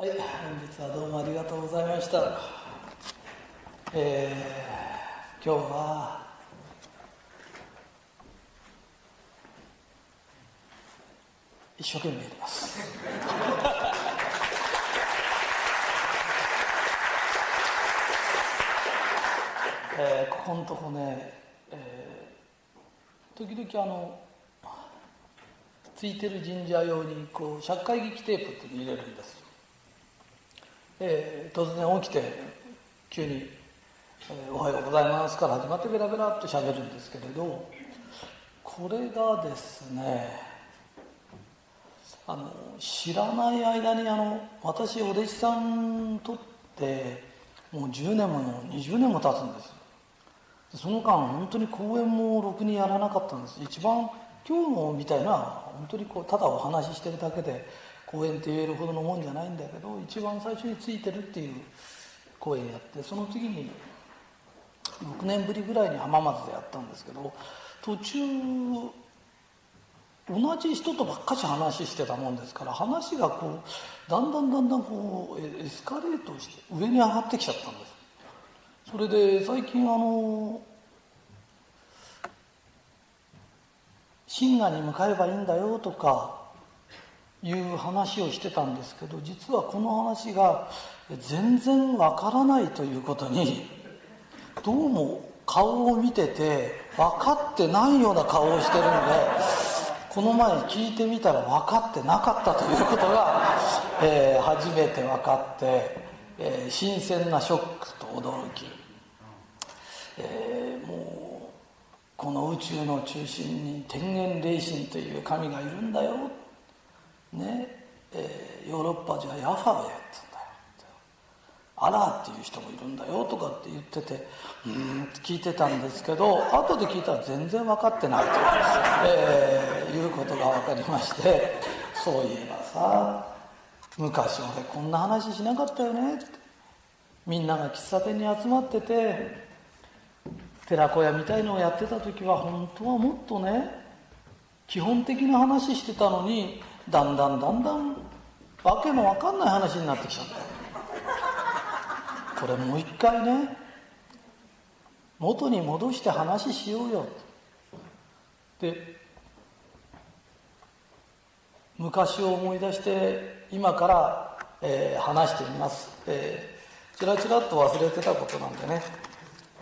はい、本日はどうもありがとうございました。えー、今日は一生懸命やります。えー、ここのとこね、えー、時々あのついてる神社用にこう社会劇テープっていうの入れるんですよ。えー、突然起きて急に、えー「おはようございます」から始まってベラベラっと喋るんですけれどこれがですねあの知らない間にあの私お弟子さんとってもう10年も20年も経つんです。その間本当に講演もろくにやらなかったんです。一番今日のみたいな本当にこうただお話ししてるだけで講演って言えるほどのもんじゃないんだけど一番最初についてるっていう講演やってその次に6年ぶりぐらいに浜松でやったんですけど途中同じ人とばっかし話してたもんですから話がこうだんだんだんだんこうエスカレートして上に上がってきちゃったんです。それで最近あの神河に向かえばいいんだよとかいう話をしてたんですけど実はこの話が全然わからないということにどうも顔を見てて分かってないような顔をしてるんでこの前聞いてみたら分かってなかったということが、えー、初めて分かって、えー、新鮮なショックと驚き、えー、もうこの宇宙の中心に天元霊神という神がいるんだよねえー、ヨーロッパじゃヤファウェって言うんだよアラーっていう人もいるんだよとかって言っててうんって聞いてたんですけど後で聞いたら全然分かってないと、えー、いうことが分かりましてそういえばさ昔俺こんな話しなかったよねってみんなが喫茶店に集まってて寺子屋みたいのをやってた時は本当はもっとね基本的な話してたのにだんだんだんだん。わけのわかんない話になってきちゃった。これもう一回ね。元に戻して話しようよ。で昔を思い出して今から、えー、話してみます、えー、ちらちらっと忘れてたことなんでね、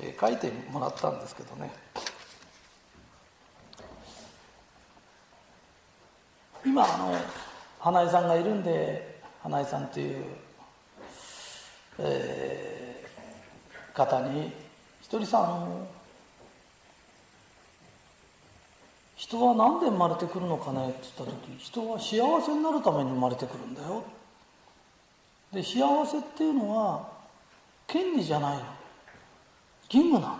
えー、書いてもらったんですけどね。今あの花江さんがいるんで花江さんという、えー、方にひとりさんあの人は何で生まれてくるのかねって言った時人は幸せになるために生まれてくるんだよ。で幸せっていうのは権利じゃないの。義務な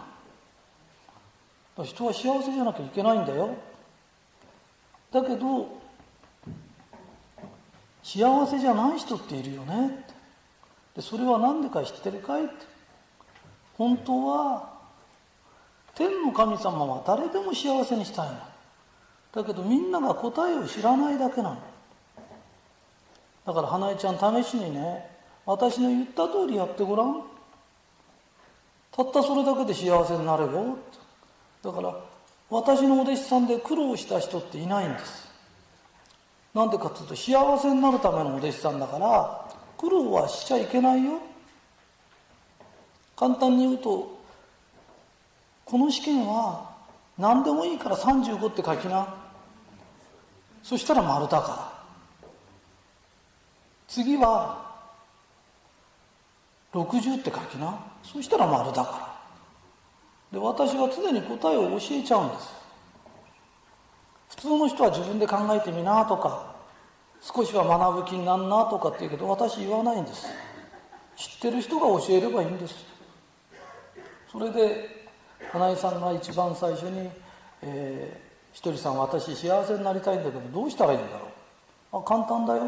の。人は幸せじゃなきゃいけないんだよ。だけど幸せじゃない人っているよね。ってでそれは何でか知ってるかいって。本当は天の神様は誰でも幸せにしたいの。だけどみんなが答えを知らないだけなの。だから花江ちゃん試しにね私の言った通りやってごらん。たったそれだけで幸せになれよだから私のお弟子さんで苦労した人っていないんです。なんでかっていうと幸せになるためのお弟子さんだから苦労はしちゃいけないよ。簡単に言うとこの試験は何でもいいから35って書きな。そしたら丸だから。次は60って書きな。そしたら丸だから。で私は常に答えを教えちゃうんです。普通の人は自分で考えてみなとか少しは学ぶ気になんなとかって言うけど私言わないんです。知ってる人が教えればいいんです。それで花井さんが一番最初に、えー、ひとりさん私幸せになりたいんだけどどうしたらいいんだろう。あ簡単だよ。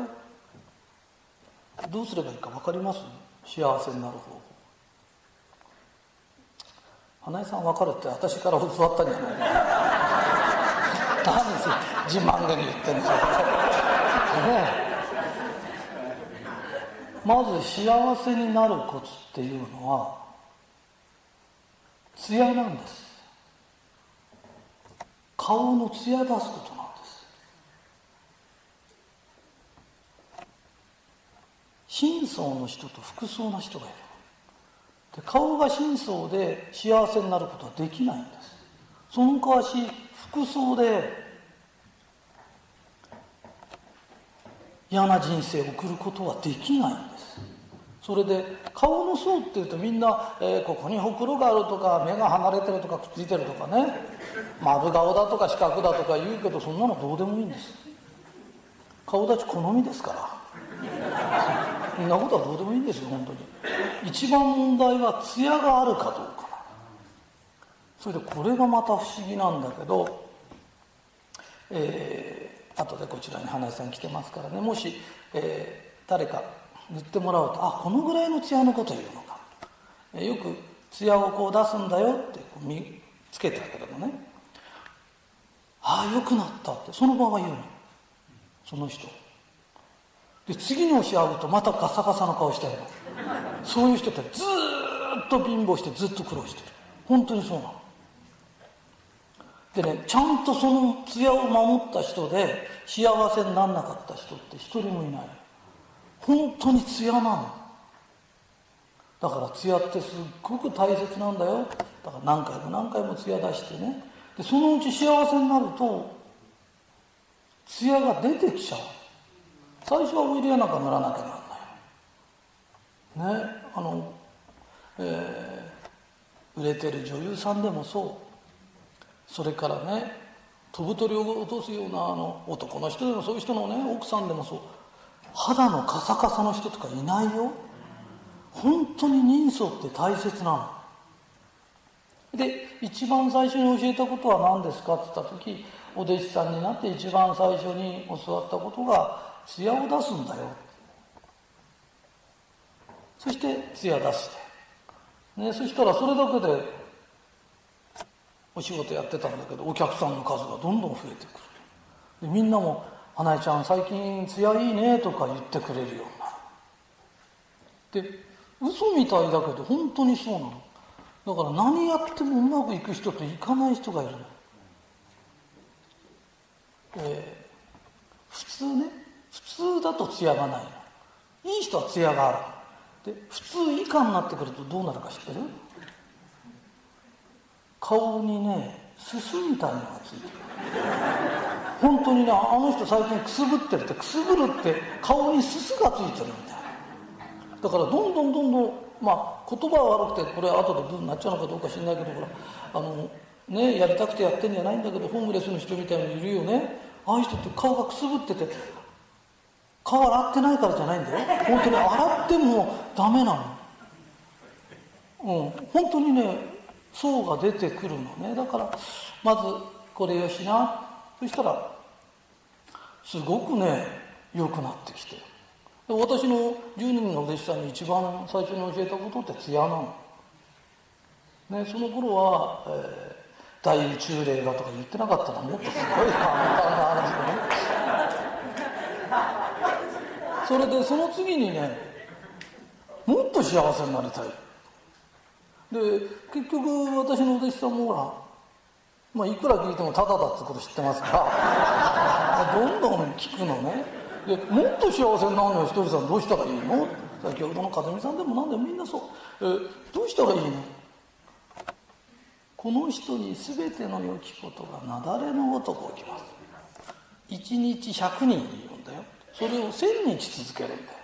どうすればいいか分かります？幸せになる方法。花江さん分かるって私から教わったんじゃない何です自慢げに言ってんです。よ、ね、まず幸せになるコツっていうのは艶なんです。顔の艶出すことなんです。真相の人と服装な人がいるで顔が真相で幸せになることはできないんです。その代わし服装で嫌な人生を送ることはできないんです。それで顔の層っていうとみんな、えー、ここにほくろがあるとか目が離れてるとかくっついてるとかね。丸顔だとか四角だとか言うけどそんなのどうでもいいんです。顔立ち好みですから。そんなことはどうでもいいんですよ本当に。一番問題は艶があるかどうか。それでこれがまた不思議なんだけどえー、後でこちらに花井さん来てますからね。もし、えー、誰か塗ってもらうとあこのぐらいの艶のこと言うのか、えー、よく艶をこう出すんだよってこう見つけてあげるのね。ああよくなったって。その場は言うの。その人。で次の日会うとまたガサガサの顔してるの。そういう人ってずっと貧乏してずっと苦労してる。本当にそうなの。でねちゃんとその艶を守った人で幸せにならなかった人って一人もいない。本当に艶なの。だから艶ってすっごく大切なんだよ。だから何回も何回も艶出してね。でそのうち幸せになると艶が出てきちゃう。最初はオイルやなんか塗らなきゃならない。ね。あの、えー、売れてる女優さんでもそう。それからね飛ぶ鳥を落とすようなあの男の人でもそういう人のね奥さんでもそう。肌のカサカサの人とかいないよ。本当に人相って大切なの。で一番最初に教えたことは何ですかって言った時お弟子さんになって一番最初に教わったことが艶を出すんだよ。そして艶出して、ね、そしたらそれだけでお仕事やってたんだけどお客さんの数がどんどん増えてくるでみんなも「花江ちゃん最近艶いいね」とか言ってくれるようになる。で嘘みたいだけど本当にそうなの。だから何やってもうまくいく人といかない人がいるの、えー、普通ね。普通だと艶がないの。いい人は艶がある。で普通以下になってくるとどうなるか知ってる？顔にねすすみたいのがついてる。本当にねあの人最近くすぶってるってくすぶるって顔にすすがついてるみたいな。だからどんどんどんどんまあ言葉は悪くてこれ後でブーになっちゃうのかどうか知んないけどほらあのねやりたくてやってんじゃないんだけどホームレスの人みたいにいるよね。ああいう人って顔がくすぶってて顔洗ってないからじゃないんだよ。本当に洗ってもダメなの。うん。本当にね層が出てくるのね。だからまずこれよしな。そしたらすごくね良くなってきて私の10人の弟子さんに一番最初に教えたことって艶なの、ね、その頃は、えー、大宇宙霊がとか言ってなかったらもっとすごい簡単な話でね。それでその次にねもっと幸せになりたい。で結局私のお弟子さんもほらまあ、いくら聞いてもタダだってこと知ってますから どんどん聞くのね。でもっと幸せになるのよひとりさんどうしたらいいの？先ほどの和美さんでも何でもみんなそう。えどうしたらいいの？この人に全ての良きことが雪崩のごとく起きます。一日100人いるんだよ。それを千日続けるんだよ。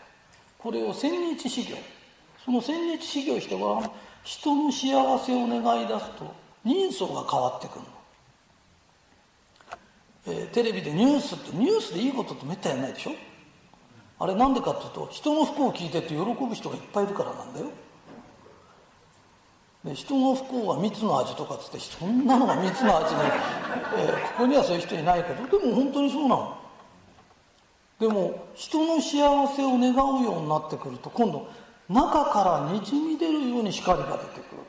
これを千日修行その千日修行してごらん人の幸せを願い出すと人相が変わってくるの。えー、テレビでニュースってニュースでいいことってめったやないでしょ？あれなんでかっていうと人の不幸を聞いてって喜ぶ人がいっぱいいるからなんだよ。で人の不幸は蜜の味とかっつってそんなのが蜜の味に、えー、ここにはそういう人いないけどでも本当にそうなの。でも人の幸せを願うようになってくると今度中からにじみ出るように光が出てくる。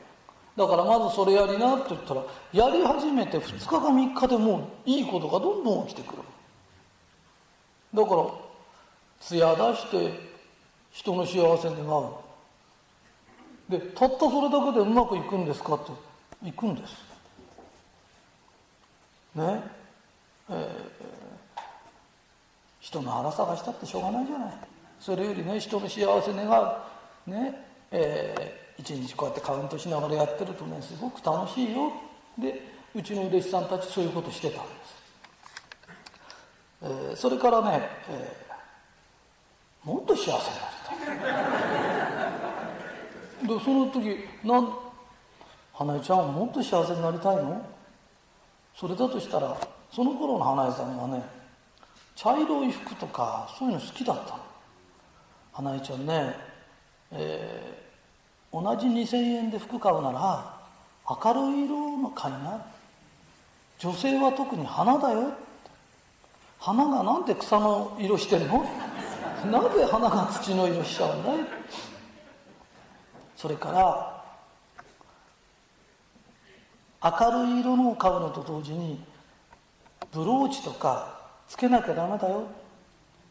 だからまずそれやりなって言ったらやり始めて2日か3日でもういいことがどんどん起きてくる。だから艶出して人の幸せ願う。でたったそれだけでうまくいくんですかっていくんです。ね。えー、人の腹探したってしょうがないじゃない。それよりね人の幸せ願う。ねえー、一日こうやってカウントしながらやってるとねすごく楽しいよ。でうちの弟子さんたちそういうことしてたんです、えー、それからね、えー、もっと幸せになりたい。でその時なん花江ちゃんはもっと幸せになりたいの？それだとしたらその頃の花江さんはね茶色い服とかそういうの好きだったの。花江ちゃんね、えー、同じ2000円で服買うなら明るい色の買いな。女性は特に花だよ。花がなんで草の色してるの？なぜ花が土の色しちゃうんだい？それから明るい色のを買うのと同時にブローチとかつけなきゃダメだよ。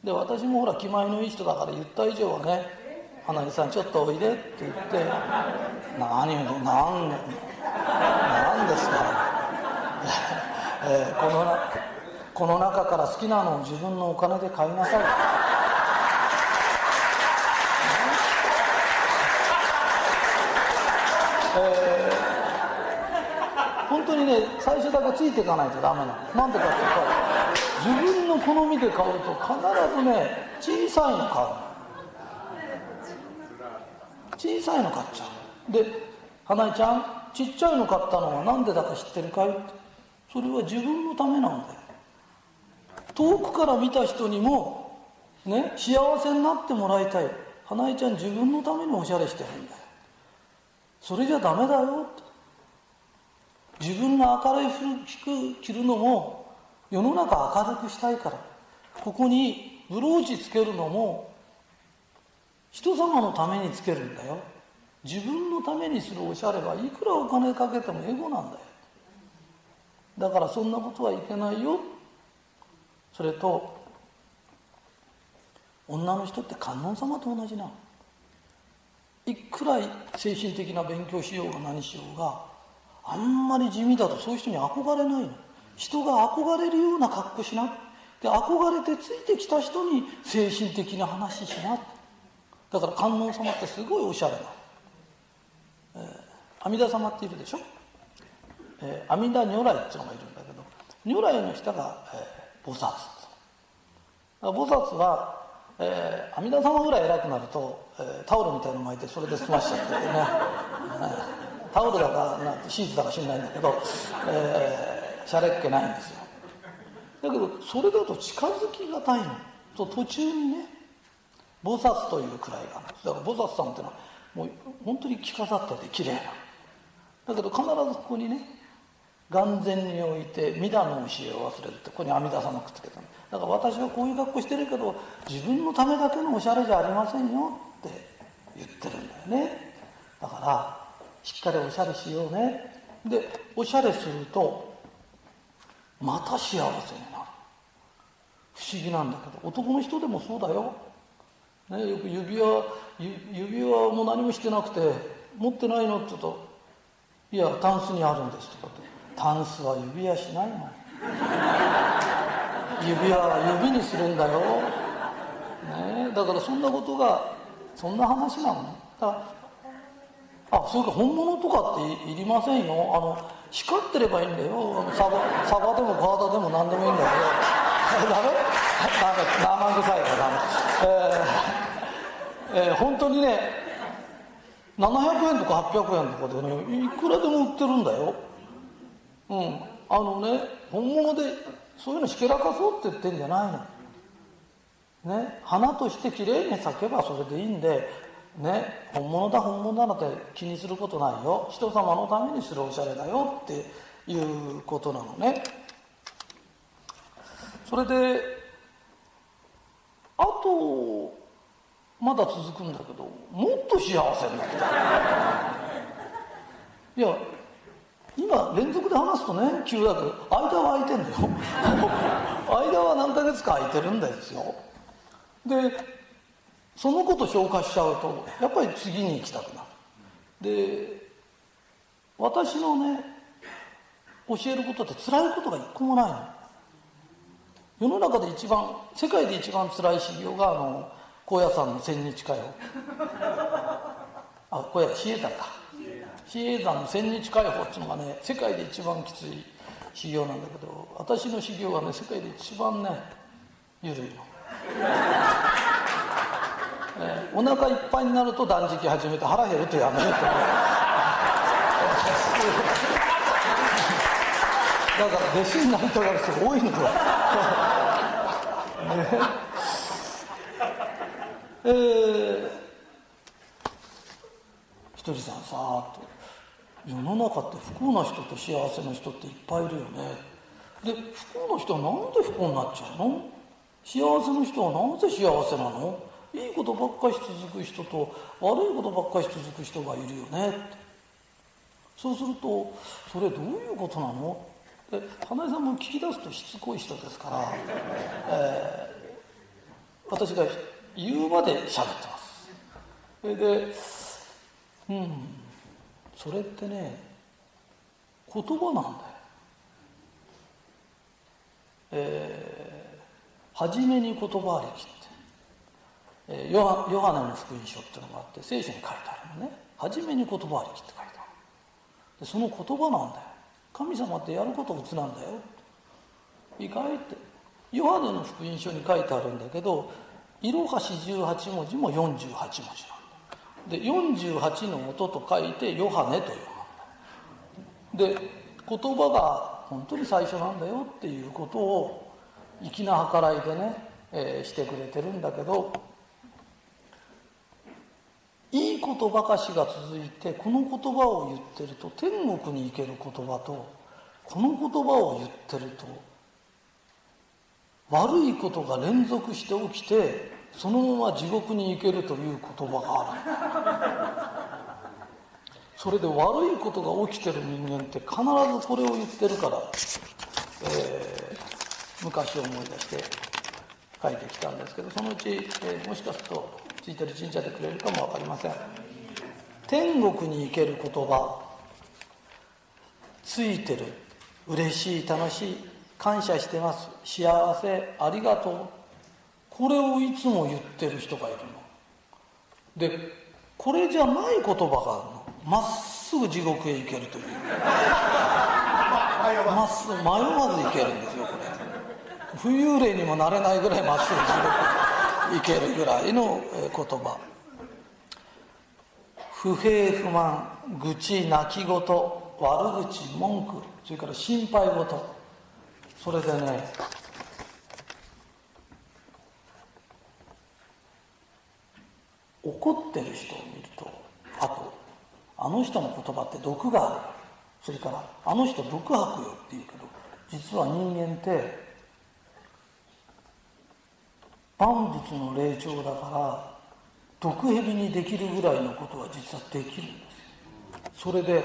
で私もほら気前のいい人だから言った以上はね「花木さんちょっとおいで」って言って「何を何何ですか」えー、このこの中から好きなのを自分のお金で買いなさい。えー、本当にね最初だけついていかないとダメなの。なんでかっていうと自分の好みで買うと必ずね小さいの買うの。小さいの買っちゃう。で花江ちゃんちっちゃいの買ったのは何でだか知ってるかい？それは自分のためなんだよ。遠くから見た人にもね幸せになってもらいたい。花江ちゃん自分のためにおしゃれしてるんだよ。それじゃダメだよ。自分が明るい服着るのも世の中明るくしたいから。ここにブローチつけるのも人様のためにつけるんだよ。自分のためにするおしゃれはいくらお金かけてもエゴなんだよ。だからそんなことはいけないよ。それと女の人って観音様と同じなの。いくら精神的な勉強しようが何しようがあんまり地味だとそういう人に憧れないの。人が憧れるような格好しな。で憧れてついてきた人に精神的な話しな。だから観音様ってすごいおしゃれな、えー、阿弥陀様っているでしょ、えー、阿弥陀如来っていうのがいるんだけど如来の下が、えー、菩薩。菩薩はえー、阿弥陀様ぐらい偉くなると、えー、タオルみたいの巻いてそれで済ましちゃってね、タオルだかなシーツだか知んないんだけど、えー、しゃれっ気ないんですよ。だけどそれだと近づきがたいの。と途中にね菩薩というくらいがあるんです。だから菩薩さんっていうのはもう本当に着飾ってて綺麗な。だけど必ずここにね眼前に置いて弥陀の教えを忘れるってここに阿弥陀様くっつけたのだから私はこういう格好してるけど自分のためだけのおしゃれじゃありませんよって言ってるんだよね。だからしっかりおしゃれしようね。でおしゃれするとまた幸せになる。不思議なんだけど男の人でもそうだよ、ね、よく指輪指輪も何もしてなくて持ってないのって言うと「いやタンスにあるんです」とかって「タンスは指輪しないの」指輪は指にするんだよ、ね、だからそんなことがそんな話なのだからあそれか本物とかっていりませんよ。あの光ってればいいんだよ。サバサバでもガーダでも何でもいいんだけどダメ？生臭いからダメ？えー、えー、本当にね700円とか800円とかでねいくらでも売ってるんだようんあのね本物でそういうのしけらかそうって言ってんじゃないのね花としてきれいに咲けばそれでいいんでね本物だ本物だなんて気にすることないよ人様のためにするおしゃれだよっていうことなのねそれであとまだ続くんだけどもっと幸せになりた。いや今連続で話すとね急だけど間は空いてんだよ。間は何ヶ月か空いてるんですよでそのこと消化しちゃうとやっぱり次に行きたくなる。で私のね教えることって辛いことが一個もないの。世の中で一番世界で一番辛い修行があの高野山の千日かよあ高野比叡山か比叡山の千日解放っていうのがね世界で一番きつい修行なんだけど私の修行はね世界で一番ね緩いの、えお腹いっぱいになると断食始めて腹減るとやめるとだから弟子になりたがる人が多いのよ、えー、ひとりさんさーっと世の中って不幸な人と幸せな人っていっぱいいるよね。で不幸な人はなんで不幸になっちゃうの？幸せな人はなぜ幸せなの？いいことばっかし続く人と悪いことばっかし続く人がいるよねそうするとそれどういうことなの？で花江さんも聞き出すとしつこい人ですから、えー、私が言うまで喋ってます。それでうんそれってね言葉なんだよ。えー、初めに言葉ありきって、えー、ヨハヨハネの福音書っていうのがあって聖書に書いてあるのね。初めに言葉ありきって書いてある。でその言葉なんだよ。神様ってやることうつなんだよ。意外って。ヨハネの福音書に書いてあるんだけどいろはし18文字も48文字なんで48の音と書いてヨハネと呼ぶで言葉が本当に最初なんだよっていうことを粋な計らいでね、えー、してくれてるんだけどいいことばかしが続いてこの言葉を言ってると天国に行ける言葉とこの言葉を言ってると悪いことが連続して起きてそのまま地獄に行けるという言葉がある。それで悪いことが起きてる人間って必ずこれを言ってるから、えー、昔思い出して書いてきたんですけどそのうち、えー、もしかするとついてる神社でくれるかも分かりません天国に行ける言葉ついてる嬉しい楽しい感謝してます幸せありがとうこれをいつも言ってる人がいるのでこれじゃない言葉があるのまっすぐ地獄へ行けるというまっすぐ迷わず行けるんですよこれ浮遊霊にもなれないぐらいまっすぐ地獄へ行けるぐらいの言葉。不平不満愚痴泣き言悪口文句それから心配事それでね怒ってる人を見るとあとあの人の言葉って毒がある。それからあの人毒吐くよって言うけど実は人間って万物の霊長だから毒蛇にできるぐらいのことは実はできるんですそれで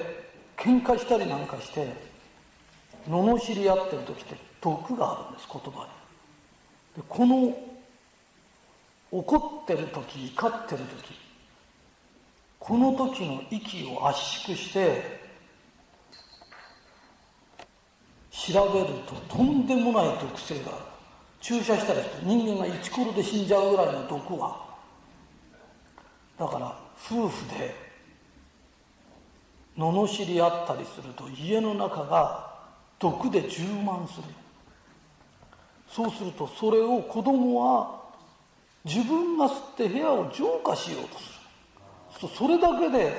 喧嘩したりなんかして罵り合ってる時って毒があるんです言葉に。でこの怒ってる時怒ってる時この時の息を圧縮して調べるととんでもない毒性がある。注射したら人間がイチコロで死んじゃうぐらいの毒はだから夫婦で罵り合ったりすると家の中が毒で充満する。そうするとそれを子供は自分が吸って部屋を浄化しようとする。それだけで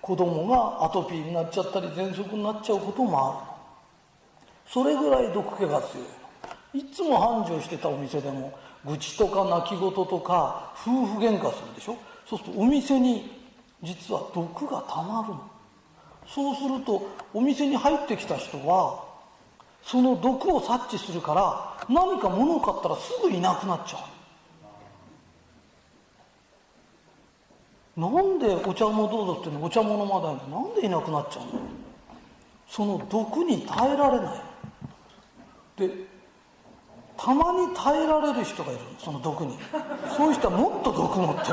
子供がアトピーになっちゃったり喘息になっちゃうこともある。それぐらい毒気が強い。いつも繁盛してたお店でも愚痴とか泣き言とか夫婦喧嘩するでしょ？そうするとお店に実は毒がたまるの。そうするとお店に入ってきた人はその毒を察知するから何か物を買ったらすぐいなくなっちゃうなんでお茶もどうぞってのお茶も飲まないのなんでいなくなっちゃうの？その毒に耐えられない。でたまに耐えられる人がいるその毒に。そういう人はもっと毒持ってる。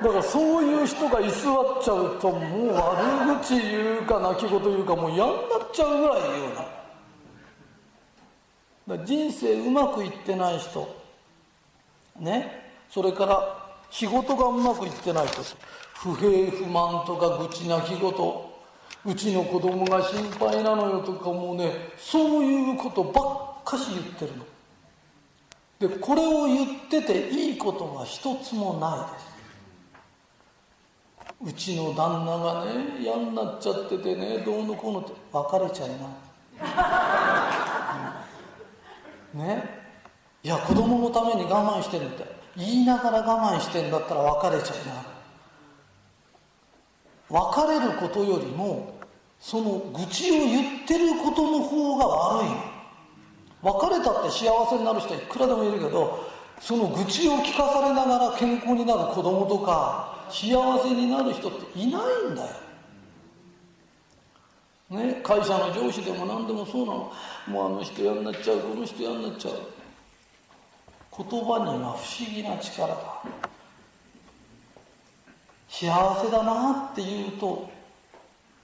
だからそういう人が居座っちゃうともう悪口言うか泣き言言うかもう嫌になっちゃうぐらい言うな。だ人生うまくいってない人。ね。それから仕事がうまくいってない人。不平不満とか愚痴泣き言。うちの子供が心配なのよとかもうねそういうことばっかし言ってるの。でこれを言ってていいことは一つもないです。うちの旦那がね嫌になっちゃっててねどうのこうのって別れちゃいな、うん、ね。いや子供のために我慢してるって。言いながら我慢してんだったら別れちゃいな別れることよりもその愚痴を言ってることの方が悪い。別れたって幸せになる人はいくらでもいるけどその愚痴を聞かされながら健康になる子供とか幸せになる人っていないんだよ。ね、会社の上司でも何でもそうなの。もうあの人嫌になっちゃうこの人嫌になっちゃう。言葉には不思議な力がある。幸せだなって言うと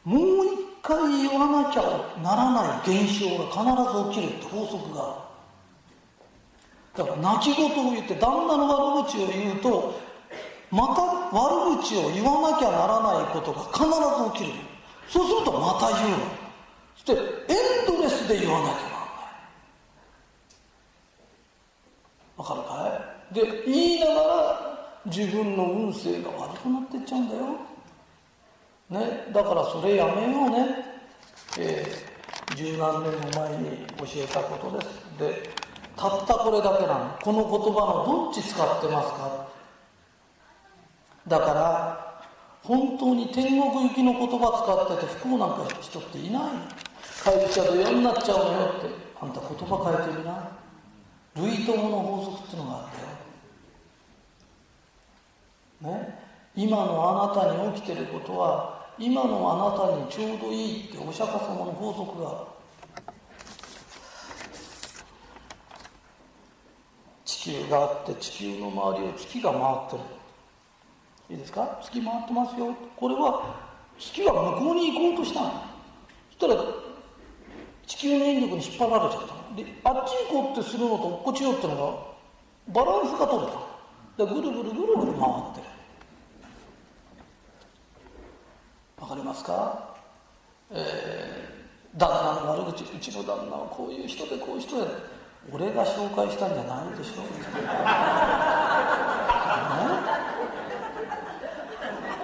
もう一回言わなきゃならない現象が必ず起きるって法則が。あるだから泣き言を言って旦那の悪口を言うとまた悪口を言わなきゃならないことが必ず起きる。そうするとまた言うの。そしてエンドレスで言わなきゃならない。わかるかい？で言いながら自分の運勢が悪くなってっちゃうんだよ。ね。だからそれやめようね。えー、十何年も前に教えたことです。でたったこれだけなの。この言葉のどっち使ってますか？だから本当に天国行きの言葉使ってて不幸なんか人っていない。会社で嫌になっちゃうのよってあんた言葉変えてみな。類友の法則っていうのがあったよ。ね。今のあなたに起きてることは今のあなたにちょうどいいってお釈迦様の法則がある。地球があって地球の周りを月が回ってる。いいですか？月回ってますよ。これは月は向こうに行こうとしたの。そしたら地球の引力に引っ張られちゃったであっち行こうってするのと落っちよってのがバランスが取れた。でぐるぐるぐるぐる回ってる。わかりますか？えー、旦那の悪口うちの旦那はこういう人でこういう人や俺が紹介したんじゃないでしょ。う、ね？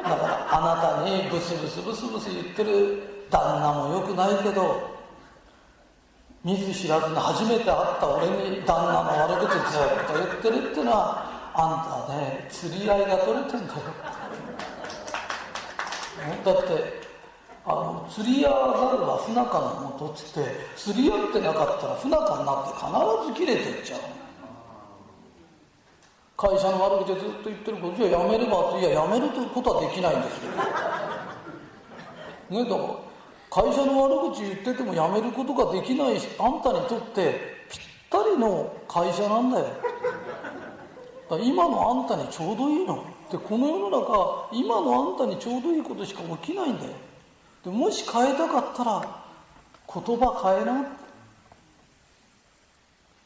だからあなたにブスブスブスブス言ってる旦那もよくないけど見ず知らずに初めて会った俺に旦那の悪口ずっと言ってるっていうのはあんたね釣り合いが取れてんだよ。だってあの釣り合わざるは不仲のもとっつって釣り合ってなかったら不仲になって必ず切れてっちゃう会社の悪口でずっと言ってることじゃあやめればっていややめることはできないんですよ。ねだから会社の悪口言っててもやめることができないあんたにとってぴったりの会社なんだよ。今のあんたにちょうどいいの。でこの世の中今のあんたにちょうどいいことしか起きないんだよ。でもし変えたかったら言葉変えな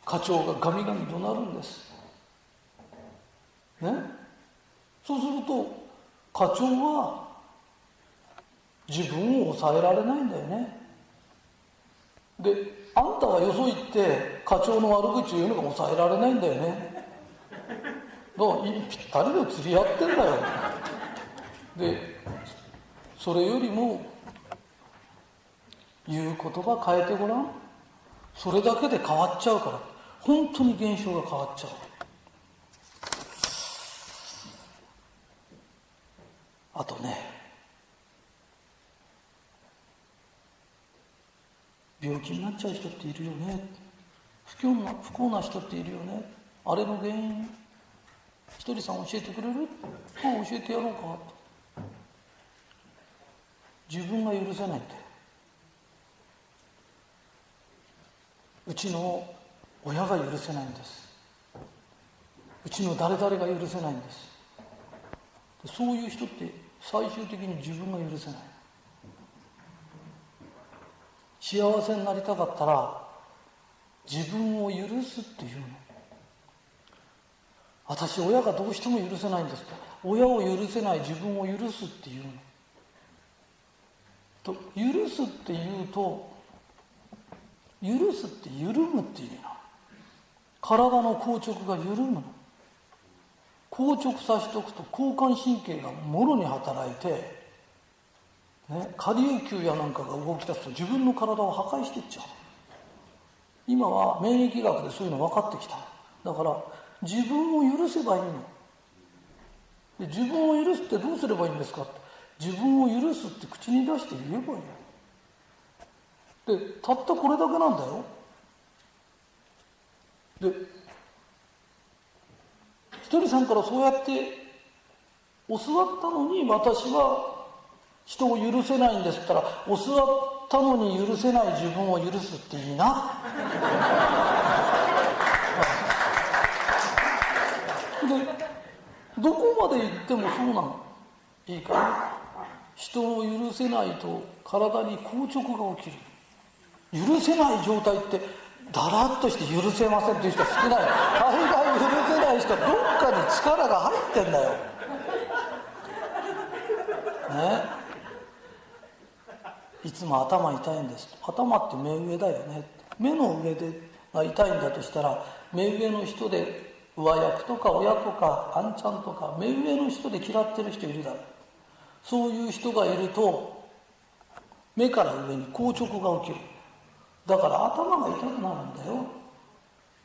課長がガミガミ怒鳴るんです。ね？そうすると課長は自分を抑えられないんだよね。であんたはよそ行って課長の悪口を言うのが抑えられないんだよね。ぴったりの釣り合ってんだよ。でそれよりも言う言葉変えてごらん。それだけで変わっちゃうから。本当に現象が変わっちゃう。あとね病気になっちゃう人っているよね。不幸な不幸な人っているよね。あれの原因。ひとりさん教えてくれる？あ教えてやろうか。自分が許せないって。うちの親が許せないんです。うちの誰々が許せないんです。そういう人って最終的に自分が許せない。幸せになりたかったら自分を許すっていうの。私親がどうしても許せないんですと親を許せない自分を許すっていうの。と許すっていうと許すって緩むっていう意味な体の硬直が緩むの。硬直させておくと交感神経がもろに働いて、ね、下流球やなんかが動き出すと自分の体を破壊していっちゃう。今は免疫学でそういうの分かってきた。だから自分を許せばいいの。で自分を許すってどうすればいいんですか？って自分を許すって口に出して言えばいいの。でたったこれだけなんだよ。でひとりさんからそうやって教わったのに私は人を許せないんですって言ったら教わったのに許せない自分を許すっていいなでどこまで行ってもそうなの？いいか？人を許せないと体に硬直が起きる。許せない状態ってだらっとして許せませんっていう人は少ない。大概許せない人どっかに力が入ってんだよ。ね？いつも頭痛いんです。頭って目上だよね目の上でが痛いんだとしたら目上の人で上役とか親とかあんちゃんとか目上の人で嫌ってる人いるだろ。うそういう人がいると目から上に硬直が起きる。だから頭が痛くなるんだよ。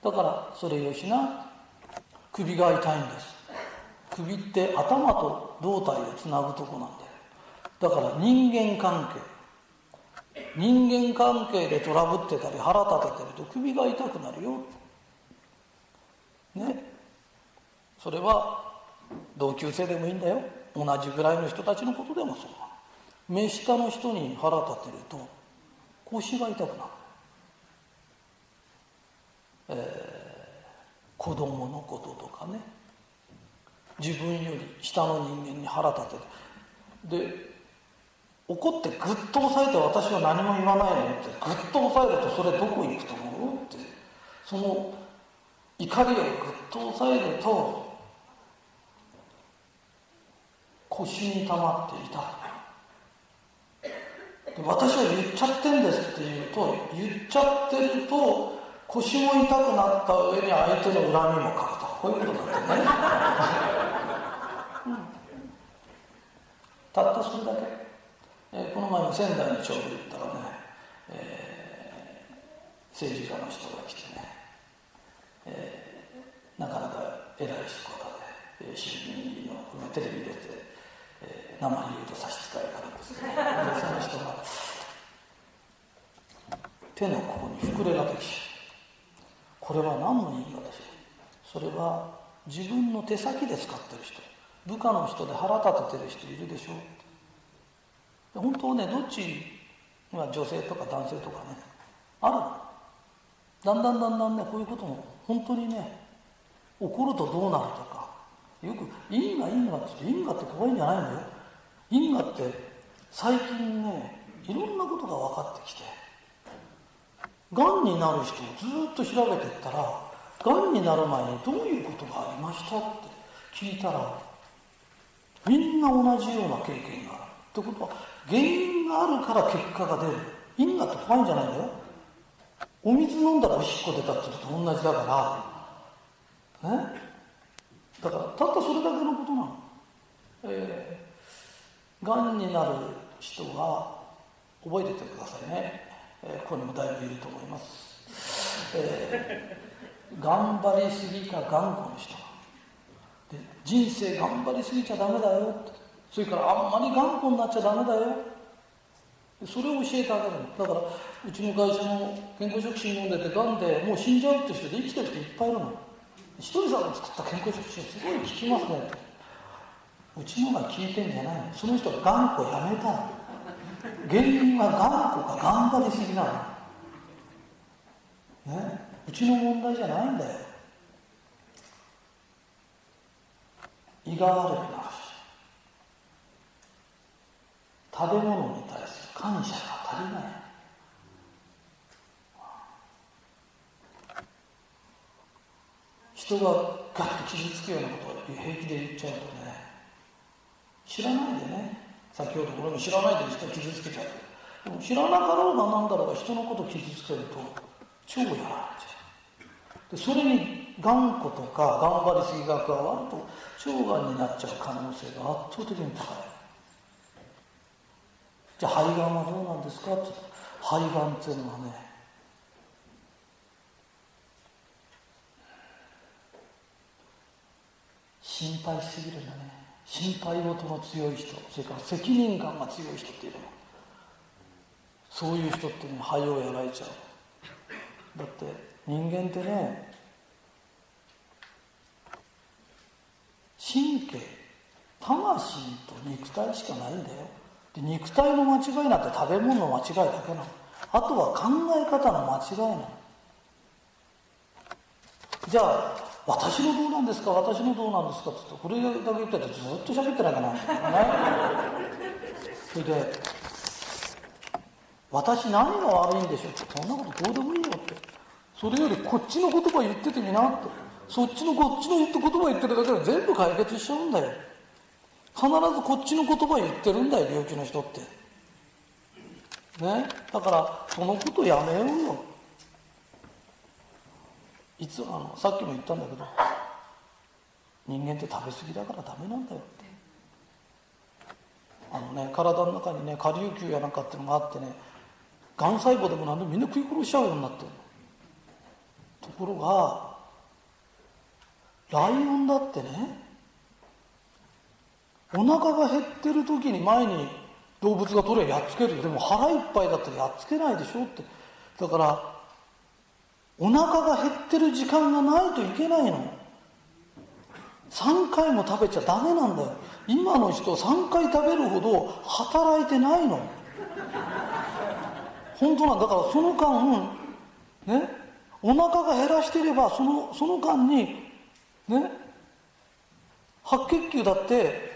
だからそれよしな首が痛いんです。首って頭と胴体をつなぐとこなんだよ。だから人間関係。人間関係でトラブってたり腹立ててると首が痛くなるよ。ね。それは同級生でもいいんだよ。同じぐらいの人たちのことでもそう目下の人に腹立てると腰が痛くなる、えー、子供のこととかね。自分より下の人間に腹立てて。で怒ってぐっと押さえて私は何も言わないのって。ぐっと押さえるとそれどこ行くと思うって。その怒りをぐっと抑えると腰に溜まってい。た私は言っちゃってんですって言うと言っちゃってると腰も痛くなった上に相手の恨みもかくとこういうことだってね、うん、たったそれだけ、えー、この前の仙台にちょうど行ったらね、えー、政治家の人が来てねえー、なかなか偉い仕事で、えー、衆議院議員をテレビ出て、えー、生に言うと差し支えがあるんですけどその人が手のここに膨れができこれは何の因果でしょうそれは自分の手先で使ってる人。部下の人で腹立ててる人いるでしょ。う本当ねどっちが女性とか男性とかねあるだんだんだんだんねこういうことも本当にね怒るとどうなるとかよく因果因果って因果って怖いんじゃないのよ。因果って最近ねいろんなことが分かってきてがんになる人をずっと調べていったらがんになる前にどういうことがありましたって聞いたらみんな同じような経験があるってことは原因があるから結果が出る。因果って怖いんじゃないんだよ。お水飲んだらおしっこ出たっていうのと同じだから。ねだからたったそれだけのことなの。えー、がんになる人は覚えててくださいね、えー、ここにもだいぶいると思います。えー、頑張りすぎか頑固の人。で人生頑張りすぎちゃダメだよそれからあんまり頑固になっちゃダメだよ。それを教えてあげる。だからうちの会社の健康食品飲んでてがんでもう死んじゃうって人で生きてる人いっぱいいるの。ひとりさんが作った健康食品すごい効きますね。うちのが効いてんじゃない。その人が頑固やめた原因は頑固か頑張りすぎなの。ね。うちの問題じゃないんだよ。胃が悪くなるし。食べ物に感謝が足りない。人がガッと傷つくようなことを平気で言っちゃうとね。知らないでね。先ほど俺も知らないで人傷つけちゃうでも知らなかろうが何だろうが人のこと傷つけると超やられちゃう。でそれに頑固とか頑張りすぎが加わると腸がんになっちゃう可能性が圧倒的に高い。じゃあ肺がんはどうなんですか？って肺がんっていうのはね。心配すぎるんだね。心配事の強い人それから責任感が強い人っていうの。そういう人ってね肺をやられちゃう。だって人間ってね神経魂と肉体しかないんだよ。で肉体の間違いなんて食べ物の間違いだけなの。あとは考え方の間違いなの。じゃあ私のどうなんですか？私のどうなんですか？って言ってこれだけ言っててずっと喋ってないかな。ね。それで私何が悪いんでしょう？ってそんなことどうでもいいよって。それよりこっちの言葉言っててみなって。そっちのこっちの言って言葉言ってるだけで全部解決しちゃうんだよ。必ずこっちの言葉言ってるんだよ病気の人って。ね？だからそのことやめようよ。いつあのさっきも言ったんだけど人間って食べ過ぎだからダメなんだよって。あのね体の中にね下流球やなんかっていうのがあってねがん細胞でも何でもみんな食い殺しちゃうようになってるところがライオンだってねお腹が減ってる時に前に動物が取ればやっつける？でも腹いっぱいだったらやっつけないでしょって。だからお腹が減ってる時間がないといけないの。3回も食べちゃダメなんだよ。今の人3回食べるほど働いてないの。本当なんだからその間ねお腹が減らしてればそのその間にね白血球だって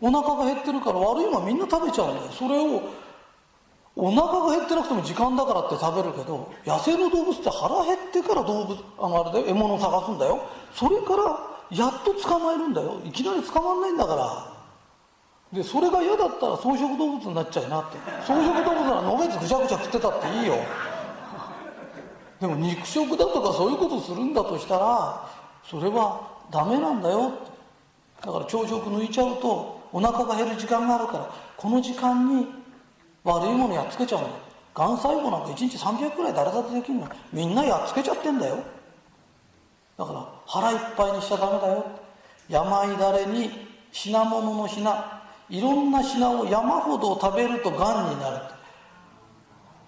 お腹が減ってるから悪いもんみんな食べちゃうんだよそれをお腹が減ってなくても時間だからって食べるけど野生の動物って腹減ってから動物あのあれで獲物を探すんだよ。それからやっと捕まえるんだよ。いきなり捕まんないんだから。でそれが嫌だったら草食動物になっちゃいなって。草食動物ならのべつぐちゃぐちゃ食ってたっていいよ。でも肉食だとかそういうことするんだとしたらそれはダメなんだよだから朝食抜いちゃうとお腹が減る時間があるからこの時間に悪いものやっつけちゃうの。がん細胞なんか1日300くらい誰だってできるの。みんなやっつけちゃってんだよ。だから腹いっぱいにしちゃダメだよ。病だれに品物の品いろんな品を山ほど食べるとがんになる。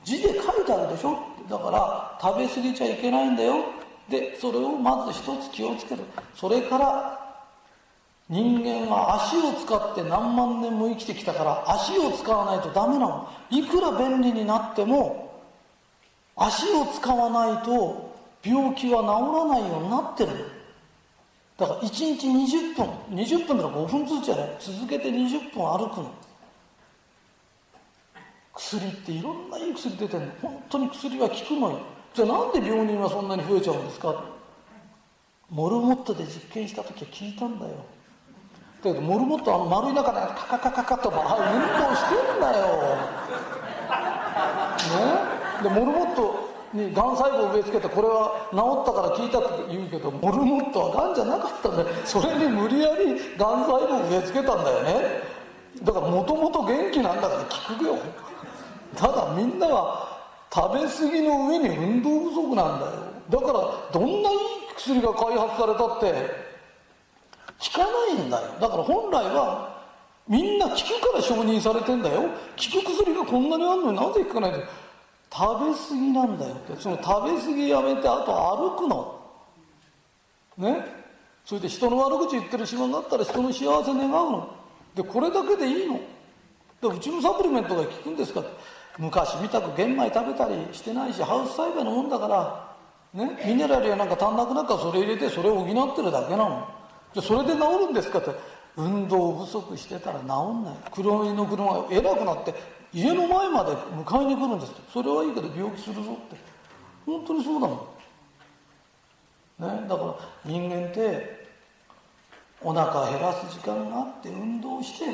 字で書いてあるでしょ。だから食べ過ぎちゃいけないんだよ。でそれをまず一つ気をつける。それから人間は足を使って何万年も生きてきたから足を使わないとダメなの。いくら便利になっても足を使わないと病気は治らないようになってるだから1日20分20分なら5分ずつじゃない？続けて20分歩くの。薬っていろんないい薬出てるの。本当に薬は効くのよ。じゃあなんで病人はそんなに増えちゃうんですか？モルモットで実験した時は聞いたんだよ。けどモルモットあの丸い中でカカカカカと運動してんだよ。ね？でモルモットにがん細胞を植え付けてこれは治ったから聞いたって言うけどモルモットはがんじゃなかったんだよ。それに無理やりがん細胞を植え付けたんだよね。だからもともと元気なんだから聞くよ。ただみんなは食べ過ぎの上に運動不足なんだよ。だからどんないい薬が開発されたって効かないんだよ。だから本来はみんな効くから承認されてんだよ。効く薬がこんなにあるのになぜ効かないんだよ食べ過ぎなんだよって。その食べ過ぎやめてあと歩くの。ね？それで人の悪口言ってる暇があったら人の幸せ願うの。でこれだけでいいの。でうちのサプリメントが効くんですか昔みたく玄米食べたりしてないしハウス栽培のもんだからね？ミネラルやなんか足んなくなったらそれ入れてそれを補ってるだけなの。じゃそれで治るんですかって。運動不足してたら治んない。黒いの車が偉くなって家の前まで迎えに来るんですって。それはいいけど病気するぞって。本当にそうだもん。ねだから人間ってお腹減らす時間があって運動して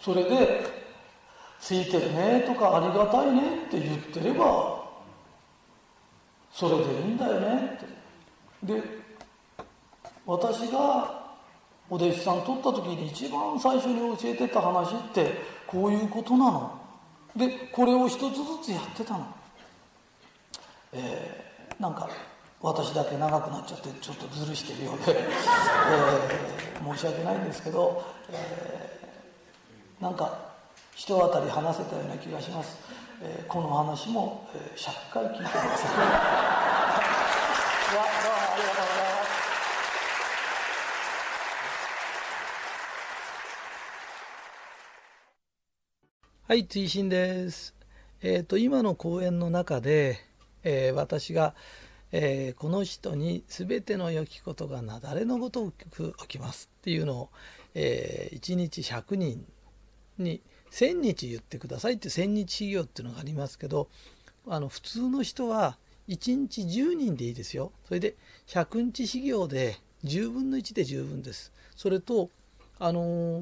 それで「ついてるね」とか「ありがたいね」って言ってればそれでいいんだよねって。で私がお弟子さん取った時に一番最初に教えてた話ってこういうことなの？でこれを一つずつやってたの。えー、なんか私だけ長くなっちゃってちょっとずるしてるようで、えー、申し訳ないんですけど、えー、なんか人当たり話せたような気がします、えー、この話も、えー、100回聞いてください。どうもありがとうございます。はい、追伸です。えっ、ー、と、今の講演の中で、えー、私が、えー、この人に全ての良きことがなだれのごとく起きますっていうのを、え1日100人に1000日言ってくださいって1000日修行っていうのがありますけど、あの、普通の人は1日10人でいいですよ。それで100日修行で10分の1で十分です。それと、あの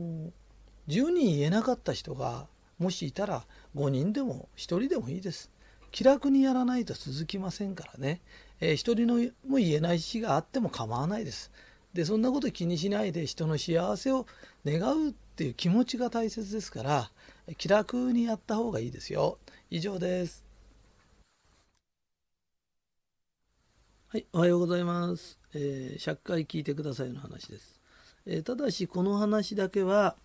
10人言えなかった人がもしいたら5人でも1人でもいいです。気楽にやらないと続きませんからね、えー、一人のも言えない日があっても構わないです。でそんなこと気にしないで人の幸せを願うっていう気持ちが大切ですから気楽にやった方がいいですよ。以上です。はい、おはようございます。えー、100回聞いてくださいの話です。えー、ただしこの話だけは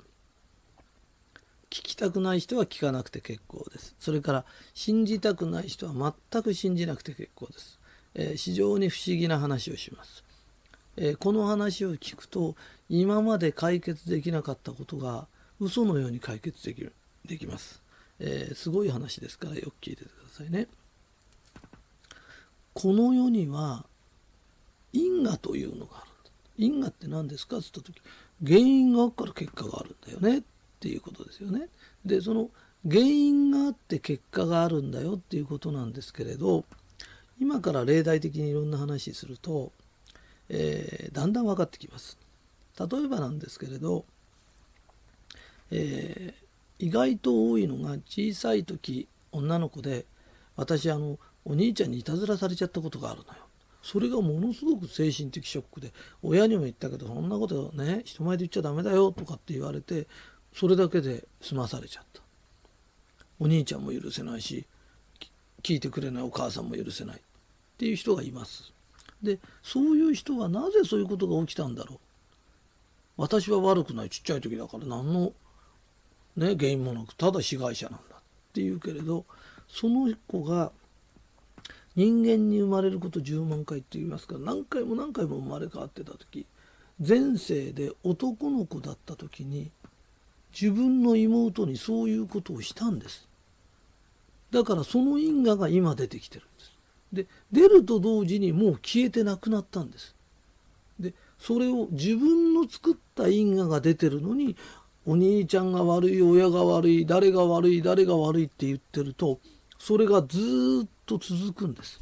聞きたくない人は聞かなくて結構です。それから信じたくない人は全く信じなくて結構です。えー、非常に不思議な話をします。えー、この話を聞くと今まで解決できなかったことが嘘のように解決できるできます、えー、すごい話ですからよく聞いててくださいね。この世には因果というのがある。因果って何ですか？って言った時原因があるから結果があるんだよねっていうことですよね。でその原因があって結果があるんだよっていうことなんですけれど今から例題的にいろんな話すると、えー、だんだん分かってきます。例えばなんですけれど、えー、意外と多いのが小さい時女の子で私あのお兄ちゃんにいたずらされちゃったことがあるのよ。それがものすごく精神的ショックで親にも言ったけどそんなことね人前で言っちゃダメだよとかって言われてそれだけで済まされちゃった。お兄ちゃんも許せないし聞いてくれないお母さんも許せないっていう人がいます。でそういう人はなぜそういうことが起きたんだろう。私は悪くないちっちゃい時だから。何の、ね、原因もなくただ被害者なんだっていうけれどその子が人間に生まれること10万回って言いますか。ら何回も何回も生まれ変わってた時前世で男の子だった時に自分の妹にそういうことをしたんです。だからその因果が今出てきてるんです。で出ると同時にもう消えてなくなったんです。でそれを自分の作った因果が出てるのにお兄ちゃんが悪い親が悪い誰が悪い誰が悪いって言ってるとそれがずっと続くんです。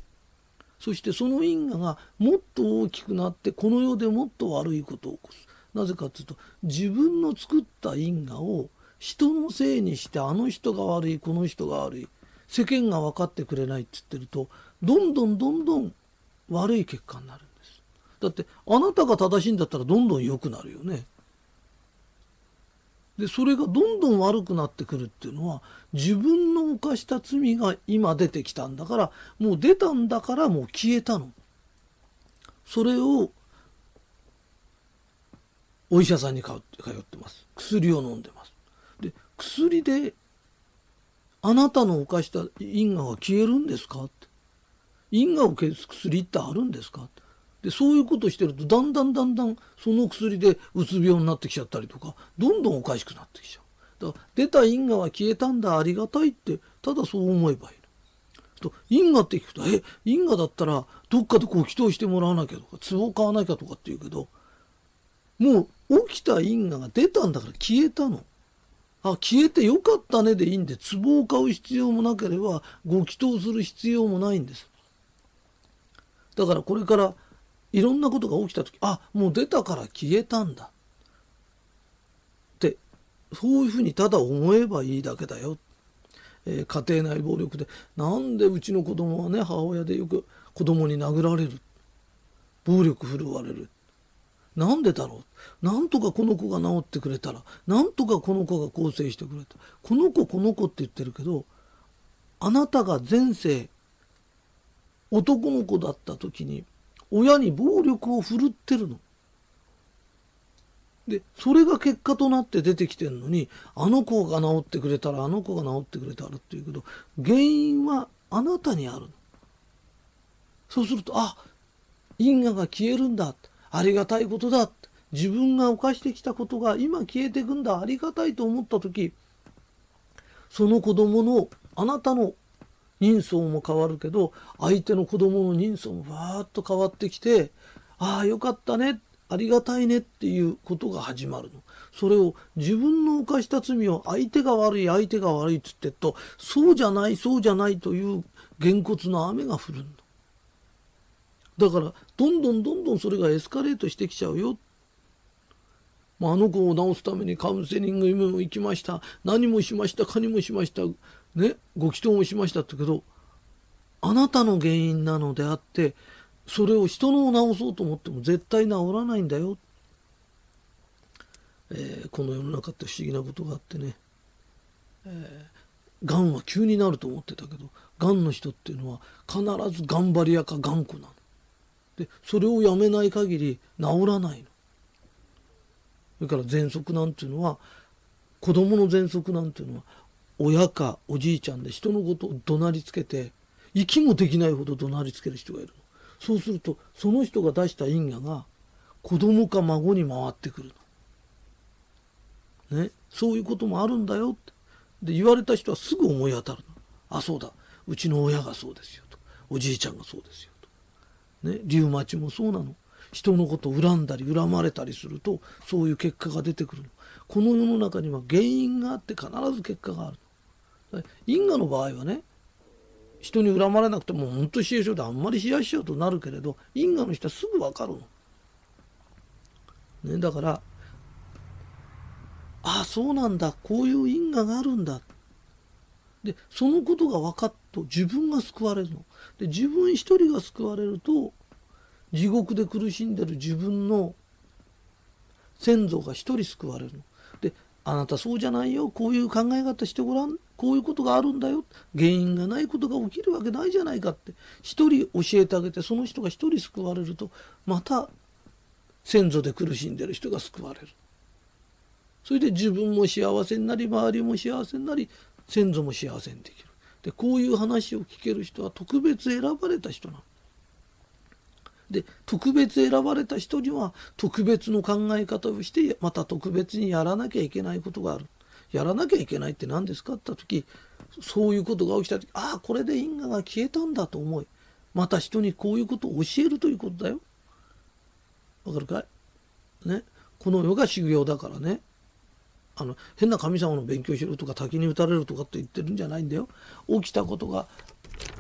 そしてその因果がもっと大きくなってこの世でもっと悪いことを起こす。なぜかというと自分の作った因果を人のせいにしてあの人が悪いこの人が悪い世間が分かってくれないって言ってるとどんどんどんどん悪い結果になるんですだってあなたが正しいんだったらどんどん良くなるよねでそれがどんどん悪くなってくるっていうのは自分の犯した罪が今出てきたんだからもう出たんだからもう消えたの。それをお医者さんに通ってます。薬を飲んでます。で薬であなたの犯した因果は消えるんですか？って因果を消す薬ってあるんですか？でそういうことしてるとだんだんだんだんその薬でうつ病になってきちゃったりとかどんどんおかしくなってきちゃう。だから出た因果は消えたんだありがたいってただそう思えばいいと因果って聞くとえ因果だったらどっかでこう祈祷してもらわなきゃとか壺を買わなきゃとかって言うけどもう起きた因果が出たんだから消えたの。あ消えてよかったねでいいんで壺を買う必要もなければご祈祷する必要もないんです。だからこれからいろんなことが起きた時あもう出たから消えたんだ。ってそういうふうにただ思えばいいだけだよ、えー、家庭内暴力でなんでうちの子供はね母親でよく子供に殴られる。暴力振るわれる。なんでだろう？なんとかこの子が治ってくれたらなんとかこの子が更生してくれたこの子この子って言ってるけどあなたが前世男の子だった時に親に暴力を振るってるの。でそれが結果となって出てきてるのにあの子が治ってくれたらあの子が治ってくれたらっていうけど原因はあなたにあるの。そうするとあ因果が消えるんだありがたいことだ自分が犯してきたことが今消えてくんだありがたいと思った時その子供のあなたの人相も変わるけど相手の子供の人相もバーッと変わってきてああよかったねありがたいねっていうことが始まるの。それを自分の犯した罪を相手が悪い相手が悪いっつってっとそうじゃないそうじゃないというげんこつの雨が降るの。だだからどんどんどんどんそれがエスカレートしてきちゃうよ。まあ、あの子を治すためにカウンセリングにも行きました何もしましたかにもしましたね、ご祈祷もしましたってけど、あなたの原因なのであって、それを人のを治そうと思っても絶対治らないんだよ。えー、この世の中って不思議なことがあってね、えー、がんは急になると思ってたけど、がんの人っていうのは必ず頑張り屋か頑固なの。で、それをやめない限り治らないの。それから喘息なんていうのは、子供の喘息なんていうのは親かおじいちゃんで人のことを怒鳴りつけて息もできないほど怒鳴りつける人がいるのそうするとその人が出した因果が子供か孫に回ってくるの。ね、そういうこともあるんだよってで言われた人はすぐ思い当たるの。あそうだうちの親がそうですよとおじいちゃんがそうですよ。ねリウマチもそうなの。人のことを恨んだり恨まれたりするとそういう結果が出てくるの。この世の中には原因があって必ず結果がある。因果の場合はね人に恨まれなくても本当冷え性であんまり冷やしちゃうとなるけれど因果の人はすぐ分かるの。ね、だからああそうなんだこういう因果があるんだ。でそのことが分かっと自分が救われるの。で自分一人が救われると地獄で苦しんでる自分の先祖が一人救われるの。であなたそうじゃないよ。こういう考え方してごらん。こういうことがあるんだよ。原因がないことが起きるわけないじゃないかって。一人教えてあげてその人が一人救われるとまた先祖で苦しんでる人が救われる。それで自分も幸せになり周りも幸せになり先祖も幸せにできる。でこういう話を聞ける人は特別選ばれた人なの。で特別選ばれた人には特別の考え方をしてまた特別にやらなきゃいけないことがある。やらなきゃいけないって何ですかって言った時そういうことが起きた時ああこれで因果が消えたんだと思いまた人にこういうことを教えるということだよ。わかるかい？ねこの世が修行だからねあの変な神様の勉強しろとか滝に打たれるとかって言ってるんじゃないんだよ。起きたことが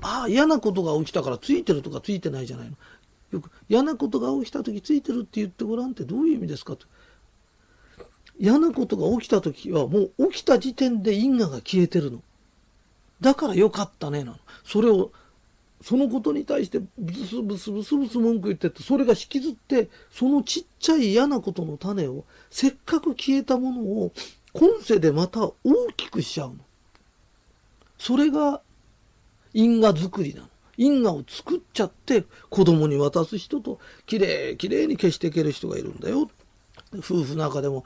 ああ嫌なことが起きたからついてるとかついてないじゃないの。よく嫌なことが起きた時ついてるって言ってごらんってどういう意味ですかと。嫌なことが起きた時はもう起きた時点で因果が消えてるの。だからよかったねなの。それをそのことに対してブスブスブスブス文句言ってってそれが引きずってそのちっちゃい嫌なことの種をせっかく消えたものを今世でまた大きくしちゃうの。それが因果作りなの。因果を作っちゃって子供に渡す人ときれいきれいに消していける人がいるんだよ。夫婦仲でも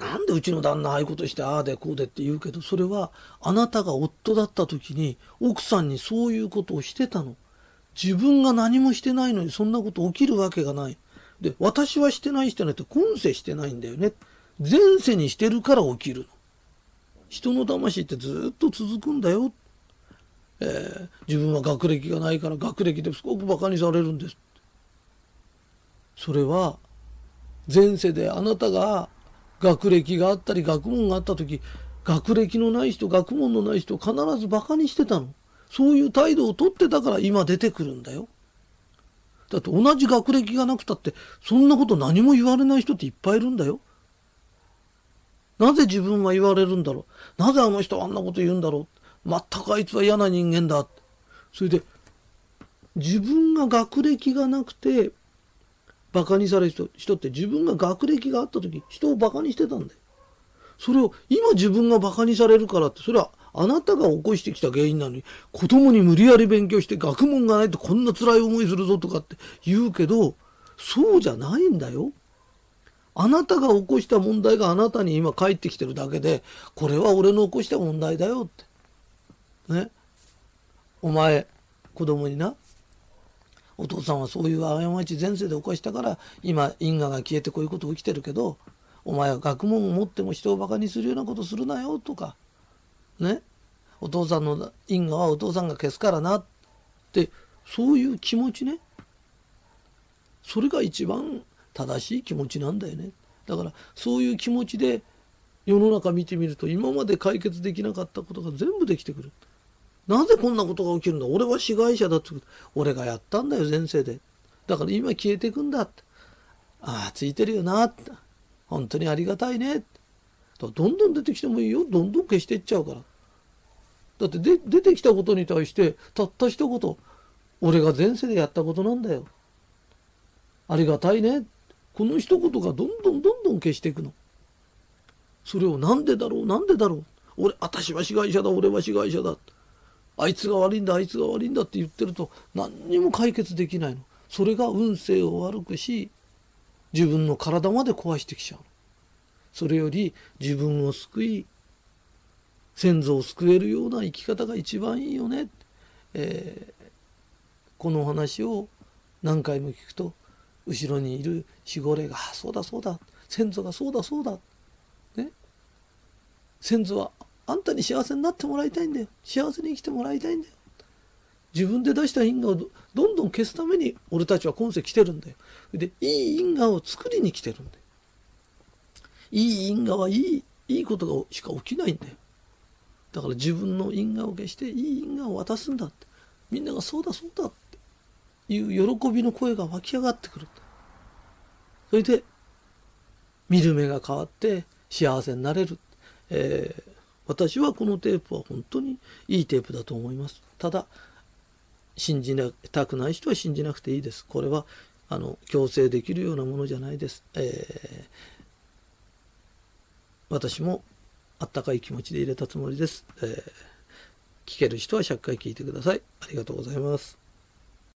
なんでうちの旦那ああいうことしてああでこうでって言うけどそれはあなたが夫だった時に奥さんにそういうことをしてたの。自分が何もしてないのにそんなこと起きるわけがない。で、私はしてないしてないって今世してないんだよね。前世にしてるから起きるの。人の魂ってずっと続くんだよ。えー、自分は学歴がないから学歴ですごく馬鹿にされるんです。それは前世であなたが学歴があったり学問があった時学歴のない人学問のない人必ず馬鹿にしてたの。そういう態度をとってたから今出てくるんだよ。だって同じ学歴がなくたってそんなこと何も言われない人っていっぱいいるんだよ。なぜ自分は言われるんだろうなぜあの人はあんなこと言うんだろう全くあいつは嫌な人間だ。それで自分が学歴がなくてバカにされる人人って自分が学歴があった時人をバカにしてたんだよ。それを今自分がバカにされるからってそれはあなたが起こしてきた原因なのに子供に無理やり勉強して学問がないとこんな辛い思いするぞとかって言うけどそうじゃないんだよ。あなたが起こした問題があなたに今返ってきてるだけでこれは俺の起こした問題だよって。ね。お前子供になお父さんはそういう過ち前世で起こしたから今因果が消えてこういうこと起きてるけどお前は学問を持っても人をバカにするようなことするなよとかね？お父さんの因果はお父さんが消すからなってそういう気持ちね。それが一番正しい気持ちなんだよね。だからそういう気持ちで世の中見てみると今まで解決できなかったことが全部できてくる。なぜこんなことが起きるんだ？俺は被害者だって俺がやったんだよ前世で。だから今消えていくんだって。ああついてるよなって。本当にありがたいね。どんどん出てきてもいいよ。どんどん消していっちゃうから。だってで出てきたことに対してたった一言。俺が前世でやったことなんだよ。ありがたいね。この一言がどんどんどんどん消していくの。それをなんでだろう？なんでだろう？俺私は被害者だ。俺は被害者だ。あいつが悪いんだあいつが悪いんだって言ってると何にも解決できないの。それが運勢を悪くし自分の体まで壊してきちゃうそれより自分を救い先祖を救えるような生き方が一番いいよね、えー、この話を何回も聞くと後ろにいる守護霊が「そうだそうだ。先祖がそうだそうだ」ね。先祖はあんたに幸せになってもらいたいんだよ。幸せに生きてもらいたいんだよ。自分で出した因果をどんどん消すために俺たちは今世来てるんだよ。でいい因果を作りに来てるんだよ。いい因果はいいいいことがしか起きないんだよ。だから自分の因果を消していい因果を渡すんだって。みんながそうだそうだっていう喜びの声が湧き上がってくるそれで見る目が変わって幸せになれる、えー、私はこのテープは本当にいいテープだと思いますただ信じたくない人は信じなくていいですこれはあの強制できるようなものじゃないです、えー、私もあったかい気持ちで入れたつもりです。えー、聞ける人は100回聞いてください。ありがとうございます。